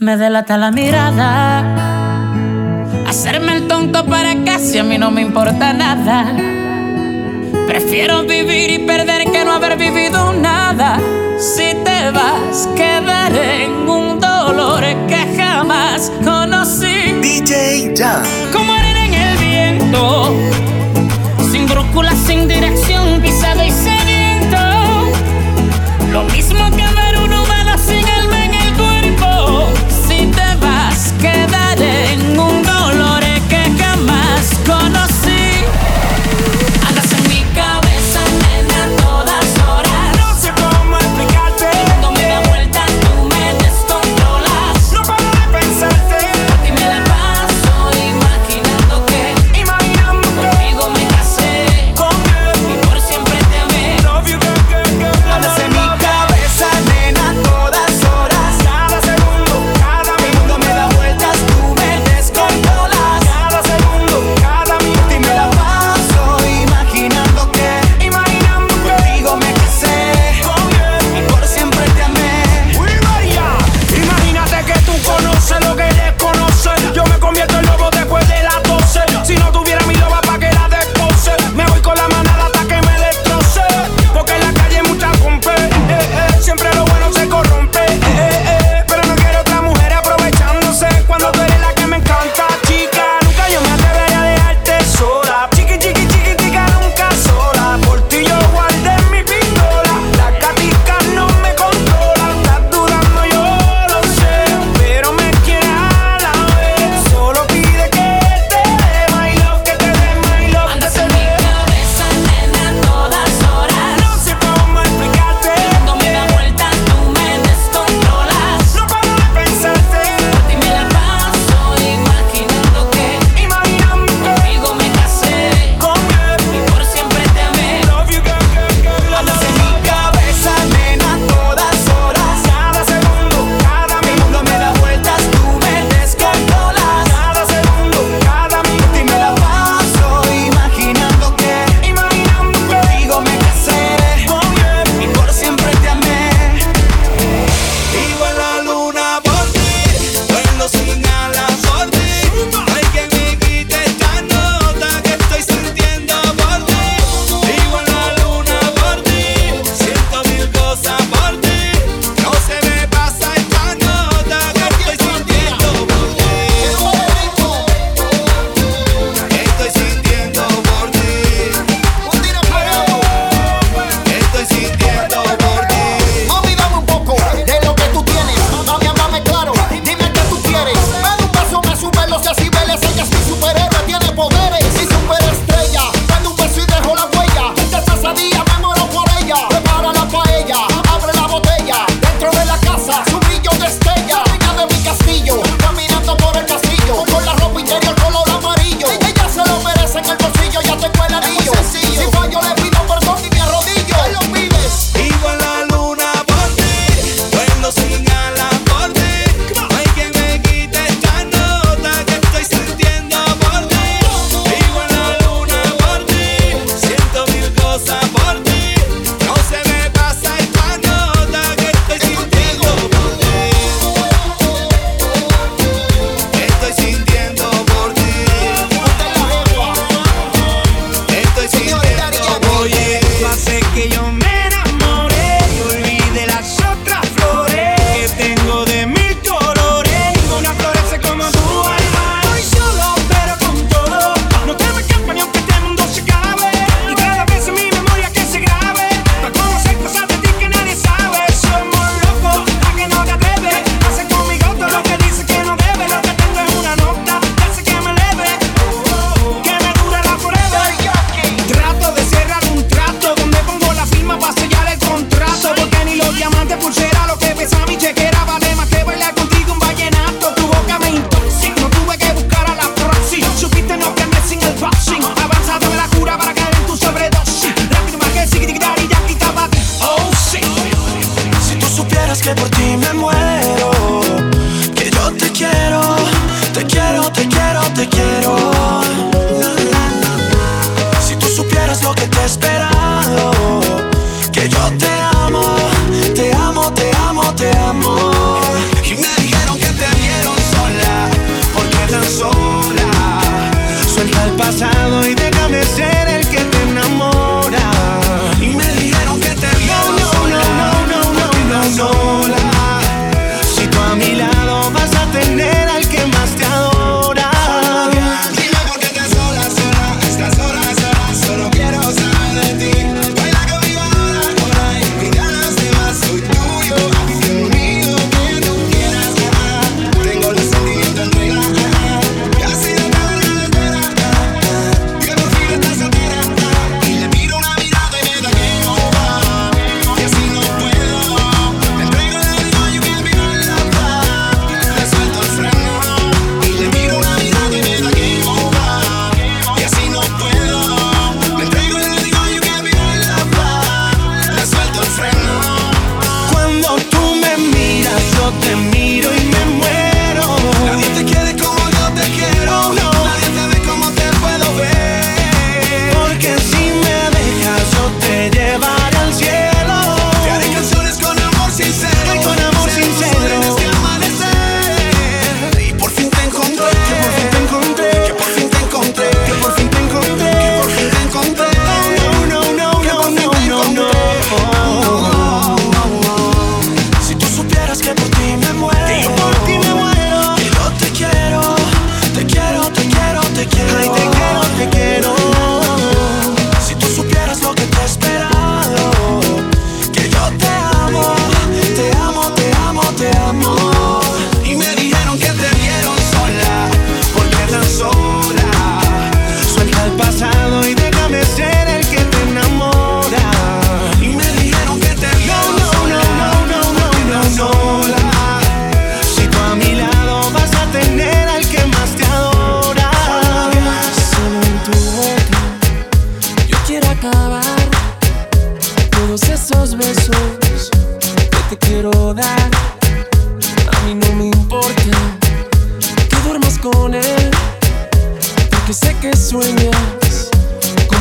Me delata la mirada. Hacerme el tonto para casi a mí no me importa nada. Prefiero vivir y perder que no haber vivido nada. Si te vas, quedaré en un dolor que jamás conocí. DJ Jam. Como arena en el viento, sin brújula, sin dirección, pisado y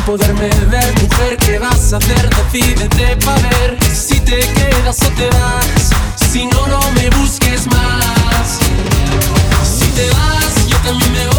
poderme ver Mujer, ¿qué vas a hacer? Decídete para ver Si te quedas o te vas. Si no, no me busques más. Si te vas, yo también me voy.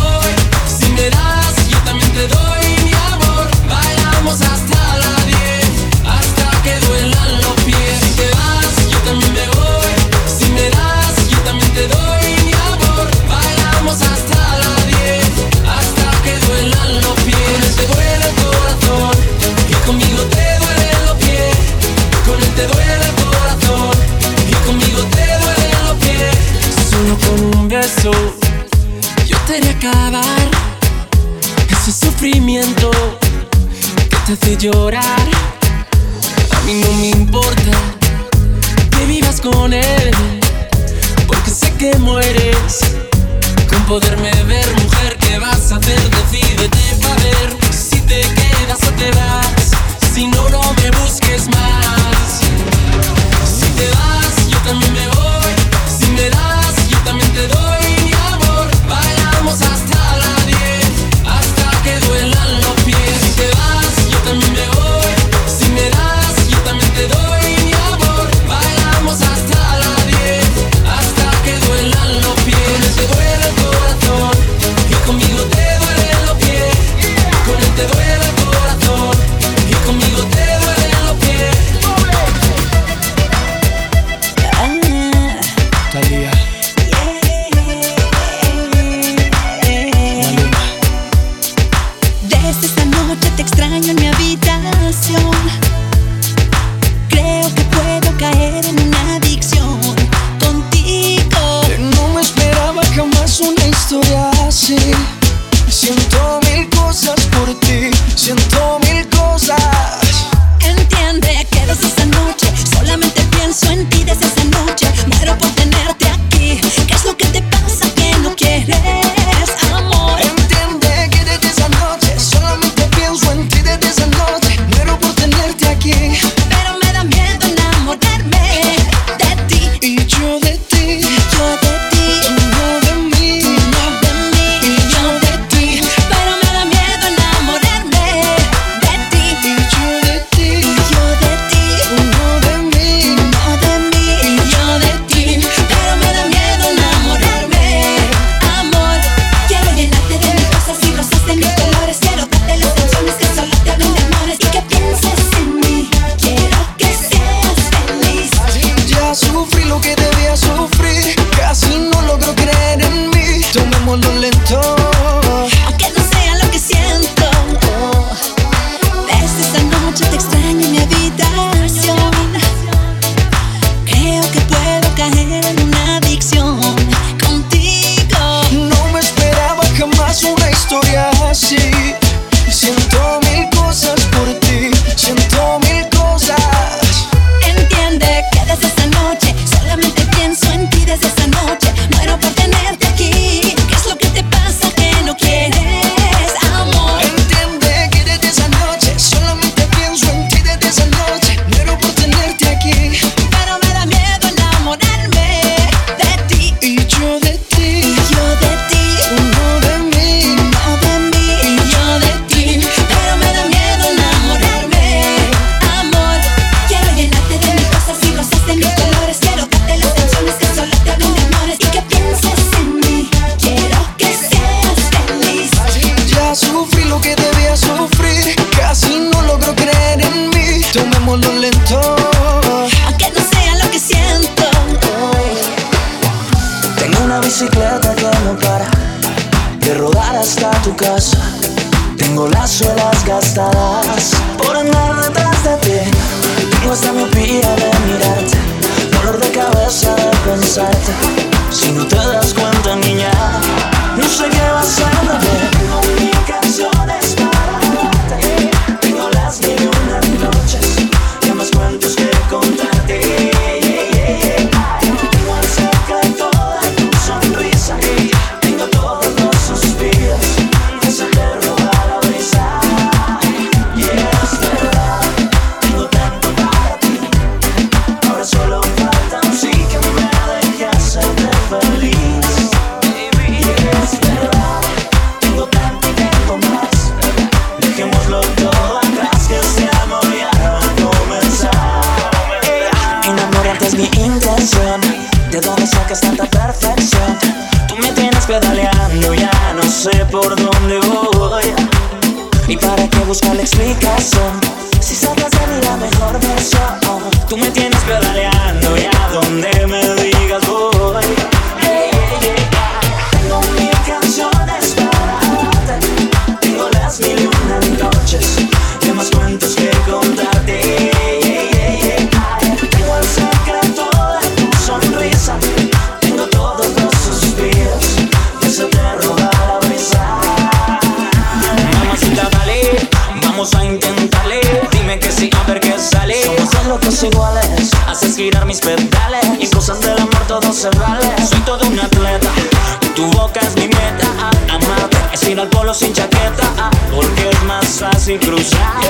ir al polo sin chaqueta, porque es más fácil cruzar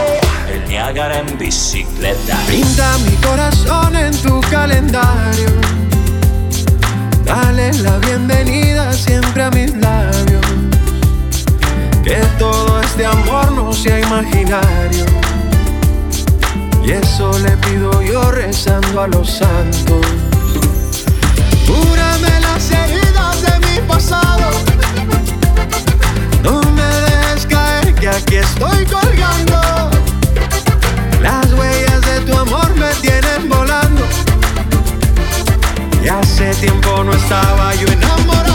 el Niágara en bicicleta. Pinta mi corazón en tu calendario. Dale la bienvenida siempre a mis labios. Que todo este amor no sea imaginario. Y eso le pido yo rezando a los santos. Cúrame las heridas aquí estoy colgando. Las huellas de tu amor me tienen volando. Y hace tiempo no estaba yo enamorado.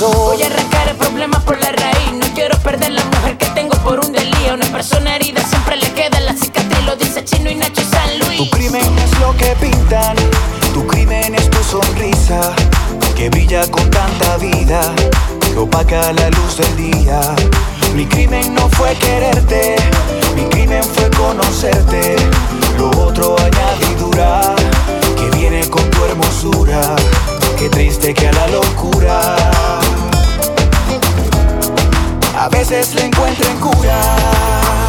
Voy a arrancar el problema por la raíz. No quiero perder la mujer que tengo por un delirio. Una persona herida siempre le queda la cicatriz. Lo dice Chino y Nacho San Luis. Tu crimen es lo que pintan. Tu crimen es tu sonrisa. Que brilla con tanta vida. Lo opaca la luz del día. Mi crimen no fue quererte. Mi crimen fue conocerte. Lo otro añadidura. Que viene con tu hermosura. Qué triste que a la locura a veces le encuentren cura.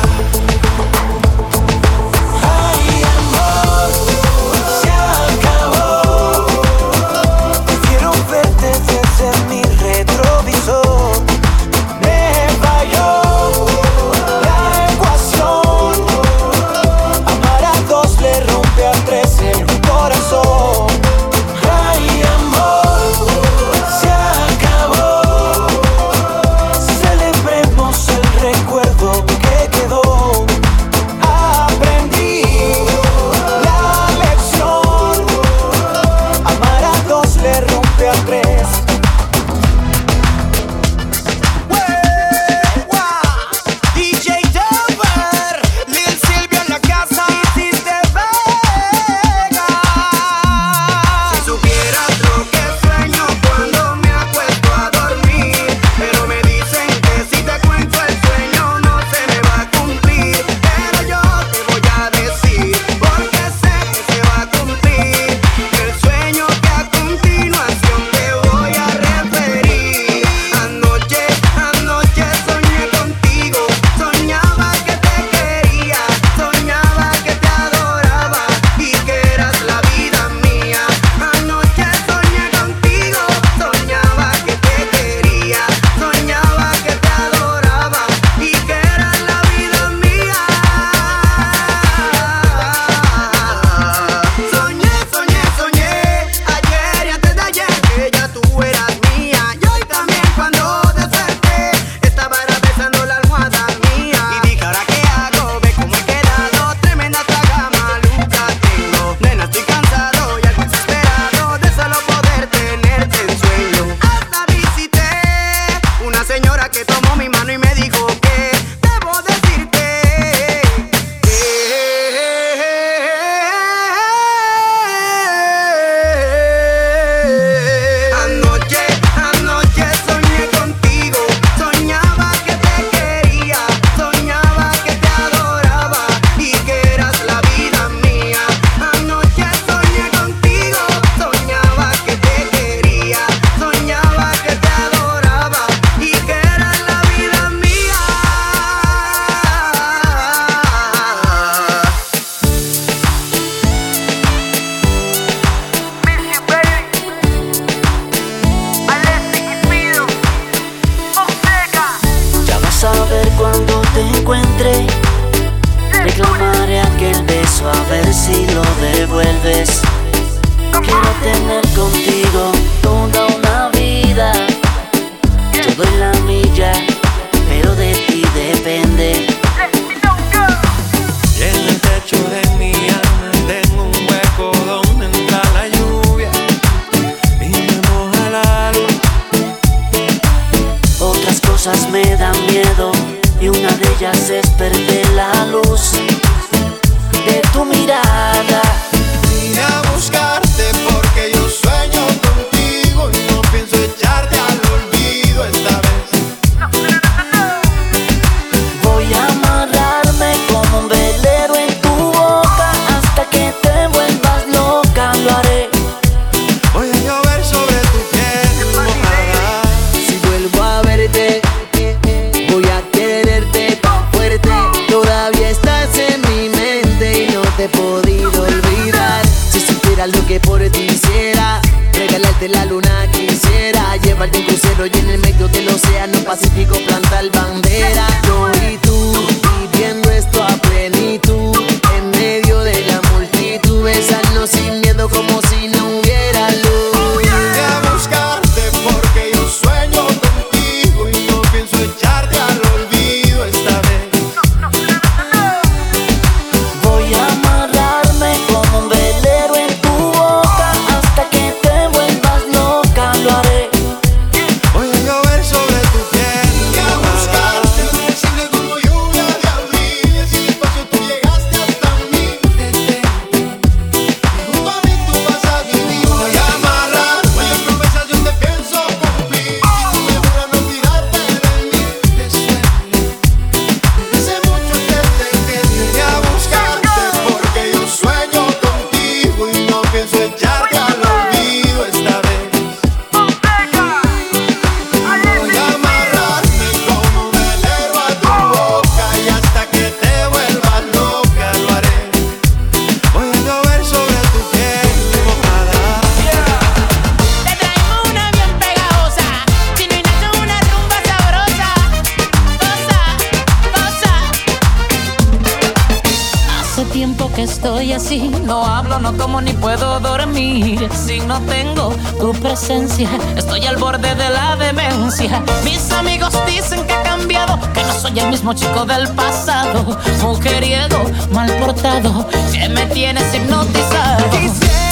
borde de la demencia. Mis amigos dicen que he cambiado, que no soy el mismo chico del pasado. Mujeriego, mal portado, que me tienes hipnotizado.